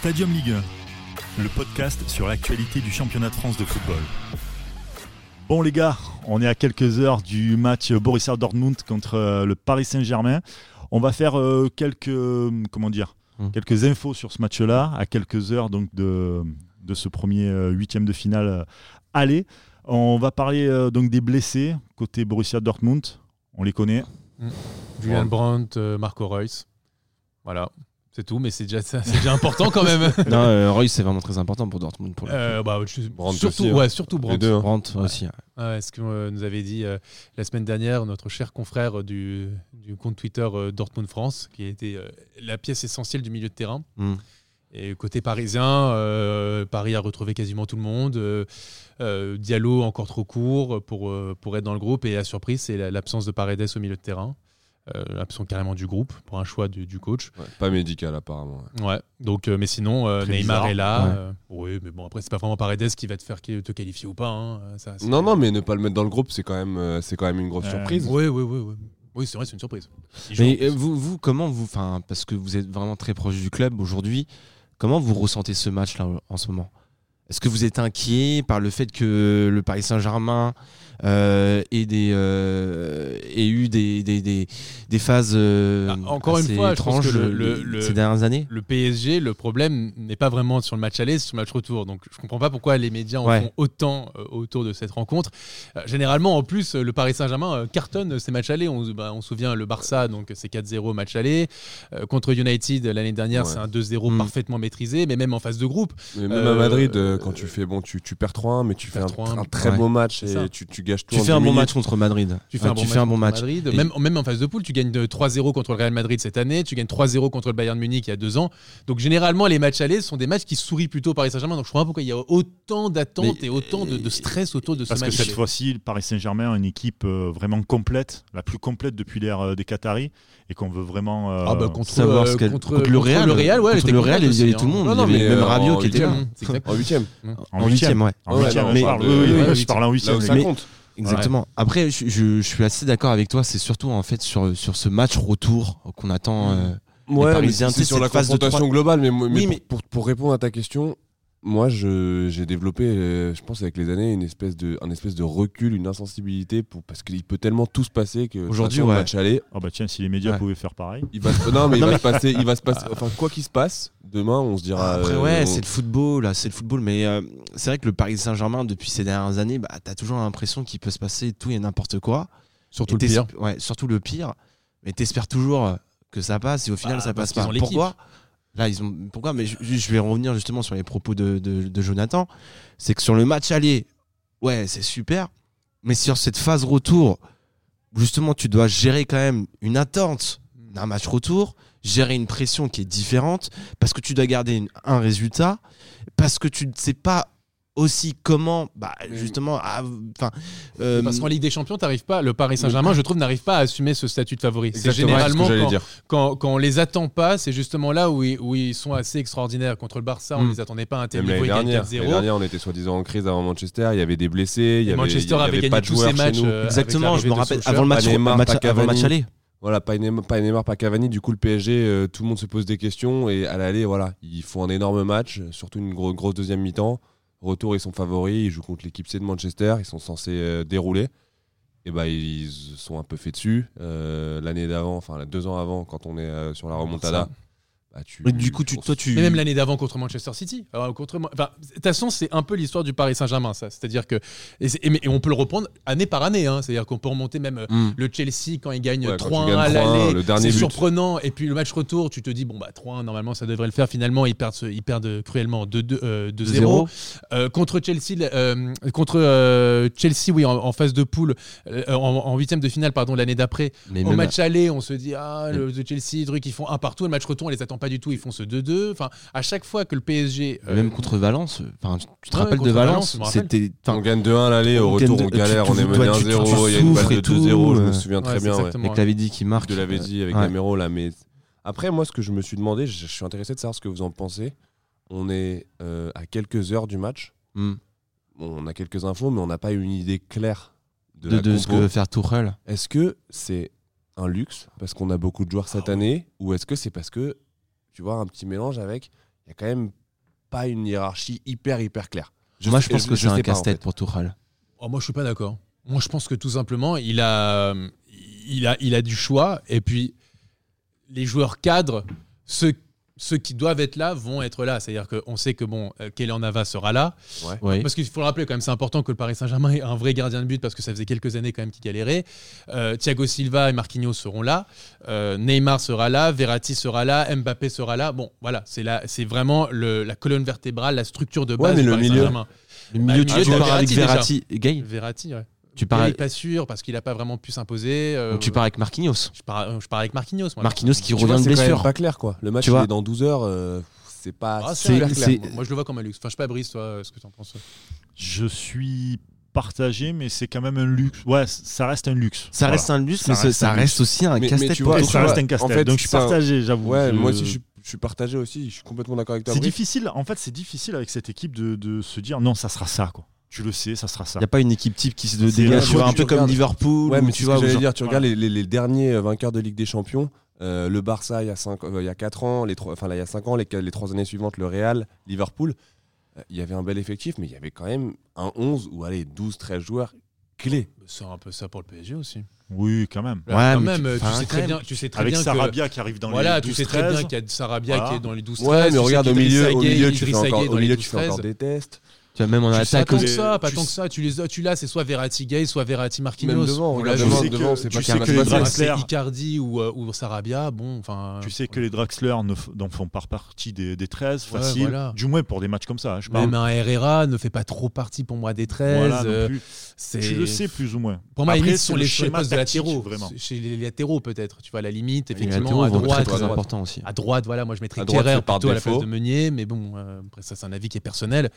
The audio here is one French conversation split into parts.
Stadium Ligue 1, le podcast sur l'actualité du championnat de France de football. Bon les gars, on est à quelques heures du match Borussia Dortmund contre euh, le Paris Saint-Germain. On va faire euh, quelques comment dire Hmm. quelques infos sur ce match-là à quelques heures donc de, de ce premier euh, huitième de finale aller. On va parler donc des blessés côté Borussia Dortmund. On les connaît. Julian Brandt, Marco Reus. Voilà, c'est tout, mais c'est déjà, ça- c'est déjà important quand même. non, euh, Royce, c'est vraiment très important pour Dortmund. Pour le Euh, bah, je- Brandt surtout, aussi, hein. ouais, surtout Les Brandt. deux. hein. Brandt aussi. ouais. Ouais, ce que euh, nous avait dit euh, la semaine dernière notre cher confrère du, du compte Twitter euh, Dortmund France, qui a été euh, la pièce essentielle du milieu de terrain. Mm. Et côté parisien, euh, Paris a retrouvé quasiment tout le monde. Euh, euh, Diallo encore trop court pour, euh, pour être dans le groupe. Et la surprise, c'est la- l'absence de Paredes au milieu de terrain. Euh, l'absence carrément du groupe pour un choix du, du coach. Ouais, pas médical apparemment. ouais. Ouais. Donc, euh, mais sinon, euh, Neymar bizarre. est là. Ouais. euh, oui, mais bon, après, c'est pas vraiment Paredes qui va te faire te qualifier ou pas. hein. Ça, Non, non, mais ne pas le mettre dans le groupe, c'est quand même, euh, c'est quand même une grosse Euh, surprise. Oui, oui, oui. Oui, oui c'est vrai, c'est une surprise. Mais euh, vous, vous, comment vous, enfin, parce que vous êtes vraiment très proche du club aujourd'hui, comment vous ressentez ce match-là en ce moment? Est-ce que vous êtes inquiet par le fait que le Paris Saint-Germain euh, ait, des, euh, ait eu des, des, des, des phases euh, Ah, encore une fois, je pense étranges que le- le- le- ces dernières années le PSG, le problème n'est pas vraiment sur le match aller, c'est sur le match retour. Donc je comprends pas pourquoi les médias en Ouais. font autant euh, autour de cette rencontre. Euh, généralement, en plus, le Paris Saint-Germain euh, cartonne ces matchs allés. On, bah, on se souvient le Barça, donc c'est 4-0 match aller. Euh, contre United l'année dernière, Ouais. c'est un 2-0 Mm. parfaitement maîtrisé, mais même en phase de groupe. Mais même Euh, à Madrid, quand tu fais bon, tu, tu perds 3-1, mais tu fais un, 3-1, un très ouais. beau match et tu, tu gâches tout. Tu fais un 10 bon match contre Madrid. Tu fais un bon tu match, fais un bon contre match. Madrid. Et- Même, même en phase de poule, tu gagnes de 3-0 contre le Real Madrid cette année, tu gagnes 3-0 contre le Bayern Munich il y a deux ans. Donc généralement, les matchs allés sont des matchs qui sourient plutôt au Paris Saint-Germain. Donc je comprends pas pourquoi il y a autant d'attentes et autant de, de stress autour de ce Parce que match. cette fois-ci, le Paris Saint-Germain a une équipe euh, vraiment complète, la plus complète depuis l'ère euh, des Qataris, et qu'on veut vraiment. euh, Ah bah contre, savoir euh, ce qu'elle- contre, contre le Real, le Real, ouais, contre le Real, il y avait tout le hein. monde. Non, il y non, avait même euh, Rabiot en qui était huitième, là. En huitième. en En huitième, ouais. En Ouais, huitième, je mais- parle. en huitième. ça compte. Exactement. Après, je, je- je suis assez d'accord avec toi. C'est surtout en fait sur, sur ce match retour qu'on attend. euh, Ouais, mais Parisiens, c'est sur la cette phase de confrontation trois- globale, mais, mais Oui, pour, mais- Pour, pour répondre à ta question, moi j'ai développé, euh, je pense avec les années, une espèce de, un espèce de recul, une insensibilité, pour, parce qu'il peut tellement tout se passer que Aujourd'hui, le ouais. match aller, Ah bah tiens, si les médias Ouais. pouvaient faire pareil. il va se, non mais il va se passer, il va se passer, enfin quoi qu'il se passe, demain on se dira. Après, euh, ouais, on- c'est le football, là, c'est le football. Mais euh, c'est vrai que le Paris Saint-Germain, depuis ces dernières années, bah, t'as toujours l'impression qu'il peut se passer tout et n'importe quoi. Surtout Et le pire. Ouais, surtout le pire. Mais t'espères toujours euh, que ça passe et au final, Bah, ça passe pas. Pourquoi? Là, ils ont. Pourquoi? Mais je, vais revenir justement sur les propos de, Jonathan. C'est que sur le match aller, ouais, c'est super. Mais sur cette phase retour, justement, tu dois gérer quand même une attente d'un match retour, gérer une pression qui est différente, parce que tu dois garder un résultat, parce que tu ne sais pas aussi comment, bah, justement, enfin, euh, Parce qu'en Ligue des Champions, t'arrives pas. Le Paris Saint-Germain, je trouve, n'arrive pas à assumer ce statut de favori. C'est ce généralement j'allais quand, dire. quand, quand on les attend pas, c'est justement là où ils, où ils sont assez extraordinaires. Contre le Barça, on Mm. les attendait pas à un tel niveau, dernière, l'année 4-0. dernière, on était soi-disant en crise avant Manchester. Il y avait des blessés. Il y Et avait, Manchester il y avait avait gagné pas de tous joueurs chez matchs. euh, exactement, je me rappelle, avant le match, Pas Neymar, match- pas avant le match Cavani. aller. Voilà, pas Neymar, pas Neymar, pas Cavani. Du coup, le PSG, euh, tout le monde se pose des questions. Et à l'aller, voilà, ils font un énorme match, surtout une gro- grosse deuxième mi-temps. Retour, ils sont favoris. Ils jouent contre l'équipe C de Manchester. Ils sont censés euh, dérouler. Et bah, ils sont un peu fait dessus. Euh, L'année d'avant, enfin, deux ans avant, quand on est euh, sur la remontada. Bah, tu- du coup, tu, toi, tu. Mais même l'année d'avant contre Manchester City. Alors, contre, enfin, de toute façon, c'est un peu l'histoire du Paris Saint-Germain, ça. C'est-à-dire que. Et, c'est- et mais- et on peut le reprendre année par année. hein. C'est-à-dire qu'on peut remonter même euh, Hmm. le Chelsea quand il gagne Ouais, quand tu 3-1 gagnes à 3-1, l'aller. C'est surprenant. Et puis le match retour, tu te dis, bon, bah 3-1, normalement, ça devrait le faire. Finalement, ils perdent, ce- ils perdent cruellement 2-2, euh, 2-0. Euh, contre Chelsea, euh, contre euh, Chelsea, oui, en, en phase de poule, euh, en, huitième de finale, pardon, l'année d'après. Au match aller, on se dit ah le Chelsea, truc, ils font un partout. Le match retour, on les attend pas du tout, ils font ce 2-2. Enfin, à chaque fois que le PSG, euh, Même contre Valence, enfin, tu- te Ouais, rappelles de Valence, Valence, c'était. On gagne 2-1 à l'aller, au retour on de- galère, tu- on est mené toi, tu- 1-0, tu il y a une balle de tout, 2-0, je me souviens très ouais, bien. Avec ouais. la VD qui marque. Tu l'avais dit avec. Gamero là, mais après moi ce que je me suis demandé, je, suis intéressé de savoir ce que vous en pensez. On est euh, à quelques heures du match, Hmm. Bon, on a quelques infos, mais on n'a pas une idée claire de, De, la de ce que faire Tourelle. Est-ce que c'est un luxe parce qu'on a beaucoup de joueurs cette Ah année, ou est-ce que c'est parce que tu vois un petit mélange avec il y a quand même pas une hiérarchie hyper hyper claire. Moi, je pense que c'est un en casse-tête fait. pour Tuchel. Oh, moi, je suis pas d'accord. Moi, je pense que tout simplement, il a, il a, il a du choix. Et puis, les joueurs cadres, ceux, ceux qui doivent être là, vont être là. C'est-à-dire qu'on sait que bon, euh, Kélian Navas sera là. Oui. Parce qu'il faut le rappeler, quand même, c'est important que le Paris Saint-Germain ait un vrai gardien de but parce que ça faisait quelques années quand même qu'il galérait. Euh, Thiago Silva et Marquinhos seront là. Euh, Neymar sera là. Verratti sera là. Mbappé sera là. Bon, voilà, c'est là, c'est vraiment le- la colonne vertébrale, la structure de Ouais, base mais du le Paris milieu. Saint-Germain. Le milieu, Bah, pars avec Verratti, Verratti. Verratti, ouais. Tu pars, suis pas sûr parce qu'il n'a pas vraiment pu s'imposer. euh, tu pars avec Marquinhos. je, pars, je pars avec Marquinhos. Moi. Marquinhos qui Tu revient vois, de blessure. pas clair quoi. Le match Tu il vois. est dans 12 heures, euh, c'est pas Ah, clair. c'est- Moi, je le vois comme un luxe. Enfin, je sais pas, Brice, toi, ce que tu en penses. Je suis partagé, mais c'est quand même un luxe. Ouais, ça reste un luxe. Ça Voilà. reste un luxe, mais ça, reste ça un reste aussi un Mais- mais casse-tête vois, ça reste un en casse-tête. fait, Donc je suis partagé, j'avoue. Ouais, Je- moi aussi je suis, je suis partagé aussi, je suis complètement d'accord avec toi. C'est Brice. difficile. En fait, c'est difficile avec cette équipe de, de se dire non, ça sera ça. Quoi. Tu le sais, ça sera ça. Il n'y a pas une équipe type qui se C'est- dégage un tu peu comme Liverpool. Ouais, ou mais tu tu vois, j'allais genre- dire, tu regardes les, les- les derniers euh, vainqueurs de Ligue des Champions, euh, le Barça il y a 5 il y a 4 ans, les trois, enfin là, il y a 5 ans, les, les 3 années suivantes, le Real, Liverpool, euh, il y avait un bel effectif, mais il y avait quand même un 11 ou allez 12 13 joueurs clés. C'est un peu ça pour le PSG aussi. Oui, quand même. Ouais, quand même, tu- tu, sais très bien, tu sais très Avec bien que Sarabia qui arrive dans voilà, les tu 12 sais très bien 13. qu'il y a Sarabia Voilà. qui est dans les 12 Ouais, mais regarde au milieu, au milieu, tu fais encore, au milieu, tu fais encore des tests. Tu vois, même en Tu attaque pas tant que ça, pas tu tant que ça. Tu les as, tu l'as, c'est soit Verratti Gay, soit Verratti Marquinhos. Même devant, On l'a devant, sais devant, c'est tu pas sais que les. Draxler- C'est Icardi ou, euh, ou Sarabia, bon, enfin. Tu sais que les Draxler n'en font pas partie des, des 13 Ouais, faciles. voilà. Du moins pour des matchs comme ça. Je parle. Même un Herrera ne fait pas trop partie pour moi des 13. Voilà, non euh, Tu le sais plus ou moins. Pour moi, Après, c'est sont le les, les postes de latéraux. vraiment. Chez les latéraux, peut-être. Tu vois, à la limite, Les effectivement, à droite. très, droite. important aussi. À droite, voilà, moi je mettrais Kerrer plutôt à la place défaut. de Meunier, mais bon, euh, après ça c'est un avis qui est personnel,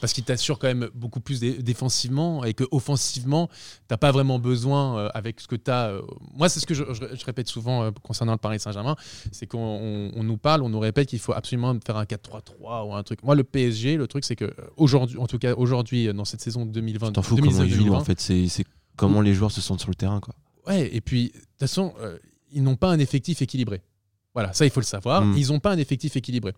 parce qu'il t'assure quand même beaucoup plus dé- défensivement et que offensivement, t'as pas vraiment besoin euh, avec ce que tu as. moi, c'est ce que je, je- je répète souvent euh, concernant le Paris Saint-Germain, c'est qu'on on- on nous parle, on nous répète qu'il faut absolument faire un 4-3-3 ou un truc. Moi, le PSG, le truc c'est que euh, aujourd'hui, en tout cas aujourd'hui, euh, dans cette saison 2020, T'en fous comment ils jouent 2019-2020, en fait. C'est comment les joueurs se sentent sur le terrain. quoi. Ouais, et puis, de toute façon, euh, ils n'ont pas un effectif équilibré. Voilà, ça, il faut le savoir. Mm. Ils n'ont pas un effectif équilibré.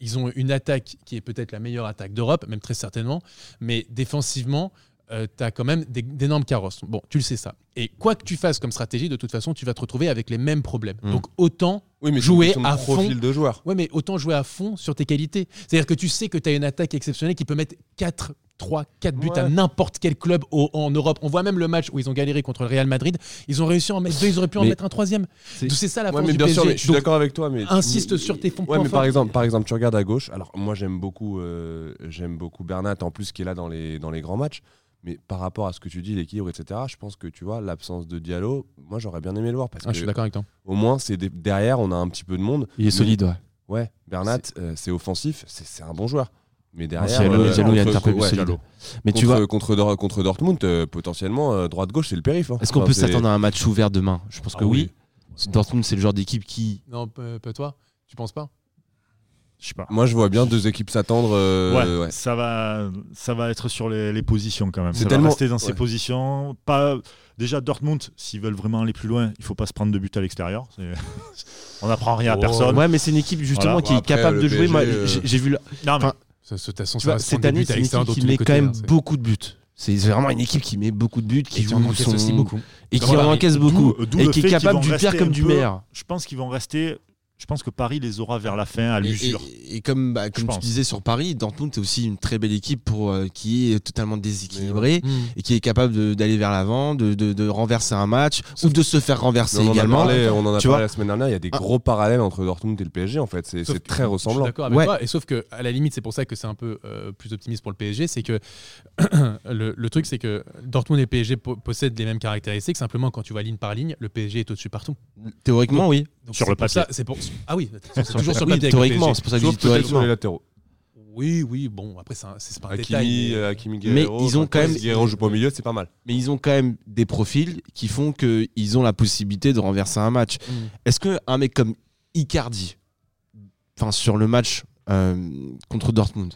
Ils ont une attaque qui est peut-être la meilleure attaque d'Europe, même très certainement, mais défensivement, tu as quand même d'énormes carrosses. Bon, tu le sais ça. Et quoi que tu fasses comme stratégie, de toute façon, tu vas te retrouver avec les mêmes problèmes. Mm. Donc, autant Oui, mais Jouer de à fond. de joueur. Ouais, mais autant jouer à fond sur tes qualités. C'est-à-dire que tu sais que tu as une attaque exceptionnelle qui peut mettre 4, 3, 4 buts à n'importe quel club au- en Europe. On voit même le match où ils ont galéré contre le Real Madrid. Ils ont réussi à en mettre deux, ils auraient pu en mettre un troisième. C'est- ça la Ouais, force mais du bien PSG. sûr, mais je suis d'accord avec toi. Mais insiste sur tes fonds Ouais, mais par forts. exemple, par exemple, tu regardes à gauche. Alors moi, j'aime beaucoup, euh, j'aime beaucoup Bernat en plus qui est là dans les dans les grands matchs. Mais par rapport à ce que tu dis, l'équilibre, etc. Je pense que tu vois l'absence de Diallo. Moi, j'aurais bien aimé le voir parce Ah, je suis que d'accord avec toi. au moins, c'est derrière, on a un petit peu de monde. Il est Mais- solide, ouais. Ouais, Bernat, euh, c'est offensif, c'est un bon joueur. Mais derrière, Diallo- euh, il y a contre- un peu plus ouais, solide. Mais tu contre, vois, contre, Dor- contre Dortmund, euh, potentiellement, euh, droite-gauche, c'est le périph'. hein. est-ce qu'on Enfin, peut s'attendre à un match ouvert demain? Je pense que Ah oui. Dortmund, c'est le genre d'équipe qui. Non, pas toi. Tu penses pas? Je sais pas. Moi, je vois bien deux équipes s'attendre. euh, ouais, ouais. Ça, va, ça va être sur les, les positions quand même. C'est Ça va tellement- rester dans ces ouais. positions. Pas, déjà, Dortmund, s'ils veulent vraiment aller plus loin, il faut pas se prendre de but à l'extérieur. On n'apprend rien à Oh. personne. Ouais, mais c'est une équipe justement Voilà. qui Bon, est capable le de jouer. PSG, Moi, euh, j'ai j'ai vu. la- Non, mais Enfin, Ça, ça, de toute façon, Tu ça vois, va se cette année, c'est une équipe qui met quand même hein, c'est- beaucoup de buts. C'est vraiment une équipe qui met beaucoup de buts, qui Et qui joue en encaisse son- aussi beaucoup. et qui en encaisse beaucoup et qui est capable du pire comme du meilleur. je pense qu'ils vont rester. Je pense que Paris les aura vers la fin à l'usure. et- et comme, bah, comme tu pense. disais sur Paris, Dortmund est aussi une très belle équipe pour, euh, qui est totalement déséquilibrée et qui est capable d'aller vers l'avant, de, de- de renverser un match ou de se faire renverser on en a également. parlé, on en a Tu parlé vois la semaine dernière. Il y a des Ah. gros parallèles entre Dortmund et le PSG. En fait, c'est très Je suis ressemblant. d'accord avec Ouais. toi. Et sauf que, à la limite, c'est pour ça que c'est un peu euh, plus optimiste pour le PSG. C'est que le, le truc, c'est que Dortmund et PSG po- possèdent les mêmes caractéristiques. Simplement, quand tu vas ligne par ligne, le PSG est au-dessus partout. Théoriquement, oui. Donc, Sur le papier. ça- c'est pour... Ah oui, c'est toujours sur le papier. théoriquement, c'est pour ça que je dis sur les latéraux. Oui, oui, bon, après, c'est pas un détail. Hakimi, mais- euh, Hakimi Mais Guerrero, ils ont quand même- si Guerrero joue pas au milieu, c'est pas mal. Mais ils ont quand même des profils qui font qu'ils ont la possibilité de renverser un match. Mm. Est-ce qu'un mec comme Icardi, enfin sur le match euh, contre Dortmund,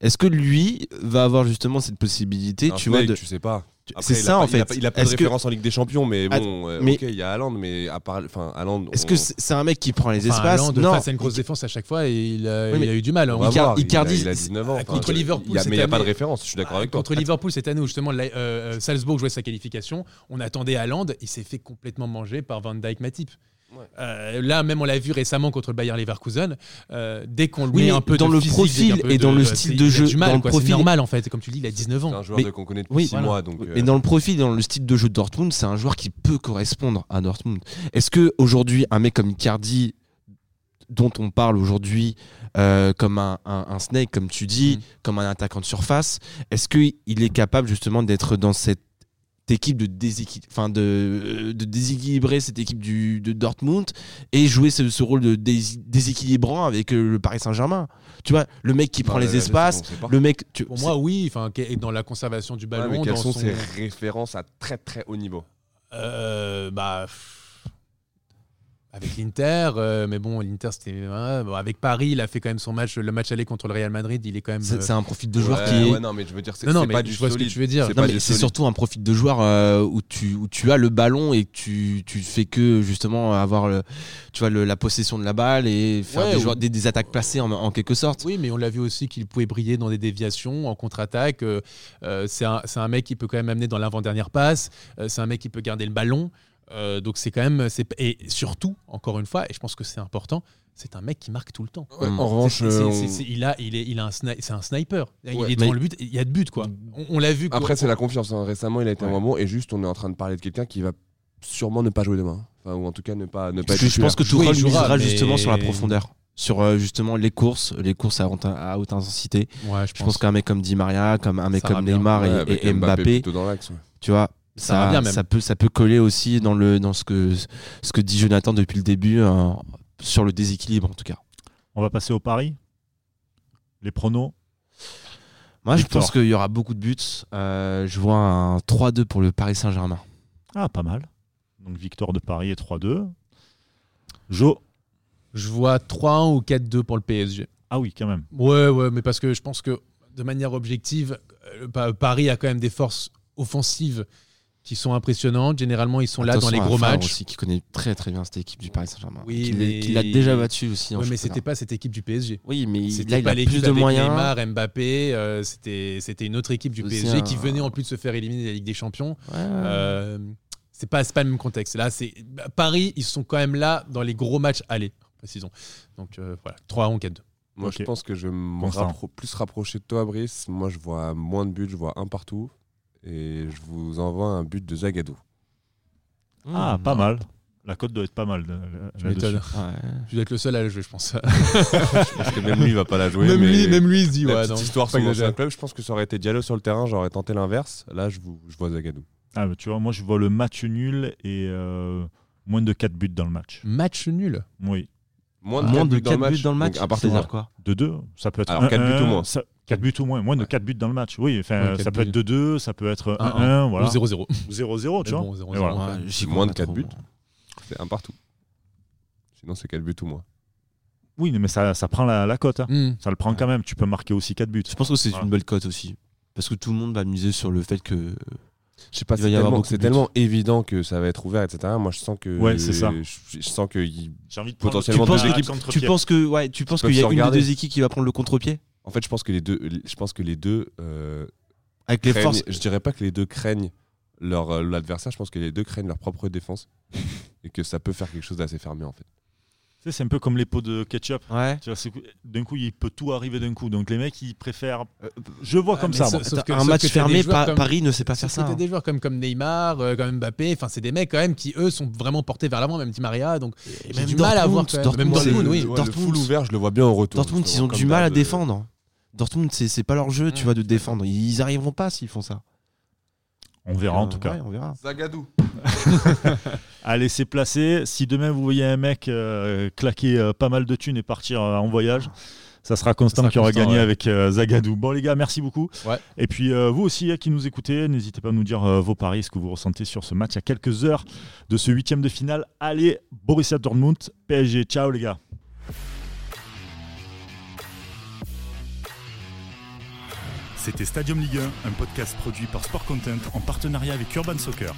Est-ce que lui va avoir justement cette possibilité, Un tu vois, de... tu sais pas. C'est ça, pas- en il a fait. Il a pas de que- référence en Ligue des Champions, mais Ah, bon, euh, mais- ok, il y a Haaland, mais à part, enfin, Haaland. Est-ce on- que c'est un mec qui prend les Enfin, espaces Haaland, Non. face à une grosse défense à chaque fois, et il a, Oui, il mais a eu du mal. on hein. va Icar- voir, il a- Icardi, il a 19 ans. enfin, contre Liverpool, il y a- cette Mais il n'y a pas de référence, je suis d'accord avec toi. Contre Liverpool cette année où justement la- euh, euh, Salzbourg jouait sa qualification, on attendait Haaland, il s'est fait complètement manger par Van Dijk Matip. Ouais. Euh, là même on l'a vu récemment contre le Bayer Leverkusen. euh, dès qu'on le Oui, met un peu dans de le physique, profil et dans de- le c'est- style de jeu, du mal, dans le quoi, c'est profil- normal en fait. Comme tu dis, il a 19 C'est ans. un joueur qu'on connaît depuis oui, 6 voilà. mois. Donc, euh, Et dans le profil, dans le style de jeu de Dortmund, c'est un joueur qui peut correspondre à Dortmund. Est-ce que aujourd'hui, un mec comme Icardi, dont on parle aujourd'hui euh, comme un, un- un snake, comme tu dis, Mhm. comme un attaquant de surface, est-ce qu'il est capable justement d'être dans cette équipe de, déséquil- enfin de, de déséquilibrer cette équipe du, de Dortmund et jouer ce, ce rôle de dés- déséquilibrant avec euh, le Paris Saint-Germain Tu vois, le mec qui bah, prend les espaces, le mec... Tu, Pour moi oui, enfin dans la conservation du Ouais, ballon. mais quelles dans sont son- ses références à très très haut niveau? Euh, bah, pff, avec l'Inter, euh, mais bon, l'Inter c'était bon, avec Paris, il a fait quand même son match, le match aller contre le Real Madrid, il est quand même. c'est euh, c'est un profil de joueur Ouais, qui est... ouais, non, mais je veux dire, c'est Non, non, c'est mais pas du je vois ce que tu veux dire. C'est surtout un profil de joueur euh, où, tu, où tu as le ballon et que tu, tu fais que justement avoir le, tu vois, le- la possession de la balle et faire Ouais, des, ou- joueurs- des, des attaques placées en, en quelque sorte. Oui, mais on l'a vu aussi qu'il pouvait briller dans des déviations, en contre-attaque. Euh, euh, c'est un, c'est un mec qui peut quand même amener dans l'avant-dernière passe. Euh, c'est un mec qui peut garder le ballon. Euh, donc c'est quand même. c'est- Et surtout, encore une fois, et je pense que c'est important, c'est un mec qui marque tout le temps. Ouais, Mm. En revanche, euh, il a, il est, il a un, c'est un sniper. Il est devant le but. Il y a de but quoi. On, on l'a vu. après c'est la confiance. hein. Récemment, il a été Ouais. un bon et juste on est en train de parler de quelqu'un qui va sûrement ne pas jouer demain. Enfin, ou en tout cas ne pas ne pas être je pense que Tourelle jouera, mais- justement sur la profondeur. Sur euh, justement les courses, les courses à, haute- à haute intensité. Ouais, Je pense qu'un mec comme Di Maria, comme un mec Ça comme. Neymar Ouais, et- Mbappé, dans ouais. tu vois, Ça va ça, bien même. ça peut, ça peut coller aussi dans, le, dans ce, que, ce que dit Jonathan depuis le début, euh, sur le déséquilibre en tout cas. On va passer au pari. Les pronos. Moi, je pense qu'il y aura beaucoup de buts. Euh, je vois un 3-2 pour le Paris Saint-Germain. Ah, pas mal. Donc victoire de Paris et 3-2. Jo. Je vois 3-1 ou 4-2 pour le PSG. Ah oui, quand même. Ouais, ouais, mais parce que je pense que de manière objective, euh, Pa- Paris a quand même des forces offensives qui sont impressionnantes. Généralement, ils sont là dans les gros Favre match. aussi, qui connaît très très bien cette équipe du Paris Saint-Germain. Oui, qui mais- l'a déjà battu aussi. en Ouais, mais c'était pas cette équipe du PSG. Oui, mais là, il pas a l'équipe plus de moyens. Neymar, Mbappé. euh, c'était c'était une autre équipe du PSG un- qui venait en plus de se faire éliminer de la Ligue des Champions. Ouais. Euh, c'est pas, c'est pas le même contexte. Là, c'est bah, Paris, ils sont quand même là dans les gros matchs aller, précisons. Donc euh, voilà, 3 1 4 Moi, Ok. je pense que je vais me rappro- plus rapprocher de toi, Brice. Moi, je vois moins de buts, je vois un partout. Et je vous envoie un but de Zagadou. Ah, Mmh. pas mal. La cote doit être pas mal. Ouais. Je dois être le seul à le jouer, je pense. Parce que même lui, il va pas la jouer. même, mais lui, même lui, il se dit la ouais, petite non, histoire sur club, je pense que ça aurait été Diallo sur le terrain, j'aurais tenté l'inverse. Là, je, vous, je vois Zagadou. Ah, mais tu vois, moi je vois le match nul et euh, moins de 4 buts dans le match. Match nul. Oui. Moins Moins de 4 4 buts dans le match. donc à partir de C'est-à-dire quoi De 2, ça peut être. Alors, quatre 1-1, buts ou moins. ça- 4 buts ou moins. Moins de 4 buts dans le match. Oui, enfin, ça peut être buts. 2-2, ça peut être 1-1, 1-1, voilà. Ou 0-0. Ou 0-0, tu vois. bon, 0-0, Et voilà. ouais. j'y Moins de pas quatre trop. buts. C'est un partout. Sinon, c'est 4 buts ou moins. Oui, mais ça, ça prend la, la cote. hein. Hmm. Ça le prend quand même. Tu peux marquer aussi 4 buts. Je pense que c'est Voilà. une belle cote aussi. Parce que tout le monde va miser sur le fait que. Je sais pas, c'est tellement, évident que ça va être ouvert, etc. Moi, je sens que. Ouais, c'est ça. Je, je sens que. J'ai envie de Potentiellement prendre deux le- équipes. à Tu contre-pied. penses que ouais, tu penses qu'il y a une des deux équipes qui va prendre le contre-pied? En fait, je pense que les deux. Je pense que les deux. euh, avec les forces. Je dirais pas que les deux craignent leur euh, l'adversaire. Je pense que les deux craignent leur propre défense et que ça peut faire quelque chose d'assez fermé en fait. Tu sais, c'est un peu comme les pots de ketchup. Ouais. Tu vois, c'est- D'un coup, il peut tout arriver d'un coup. Donc les mecs, ils préfèrent. euh, Je vois comme mais ça. ça- moi. Sauf que- un sauf match que t'as fermé, des joueurs Pa- comme- Paris ne sait pas Sauf faire que ça. t'as des joueurs comme, comme Neymar, euh, comme Mbappé, enfin c'est des mecs quand même qui eux sont vraiment portés vers l'avant, même Di Maria, donc Et j'ai du mal à voir quand même. Dortmund, Même c'est- Dortmund, oui. Ouais, le Dortmund, full ouvert, je le vois bien en retour. Dortmund, ils justement, ont comme du mal à d'hab, euh, défendre. Dortmund, c'est c'est pas leur jeu, tu vois, de défendre. Ils arriveront pas s'ils font ça. On verra en tout cas. Ouais, on verra. Zagadou. Allez, c'est placé. Si demain vous voyez un mec euh, claquer euh, pas mal de thunes et partir euh, en voyage, ça sera Constant qui aura gagné ouais. avec euh, Zagadou. Bon les gars, merci beaucoup. Ouais. Et puis euh, vous aussi hein, qui nous écoutez, n'hésitez pas à nous dire euh, vos paris, ce que vous ressentez sur ce match à quelques heures de ce huitième de finale. Allez, Borussia Dortmund, PSG. Ciao les gars. C'était Stadium Ligue 1, un podcast produit par Sport Content en partenariat avec Urban Soccer.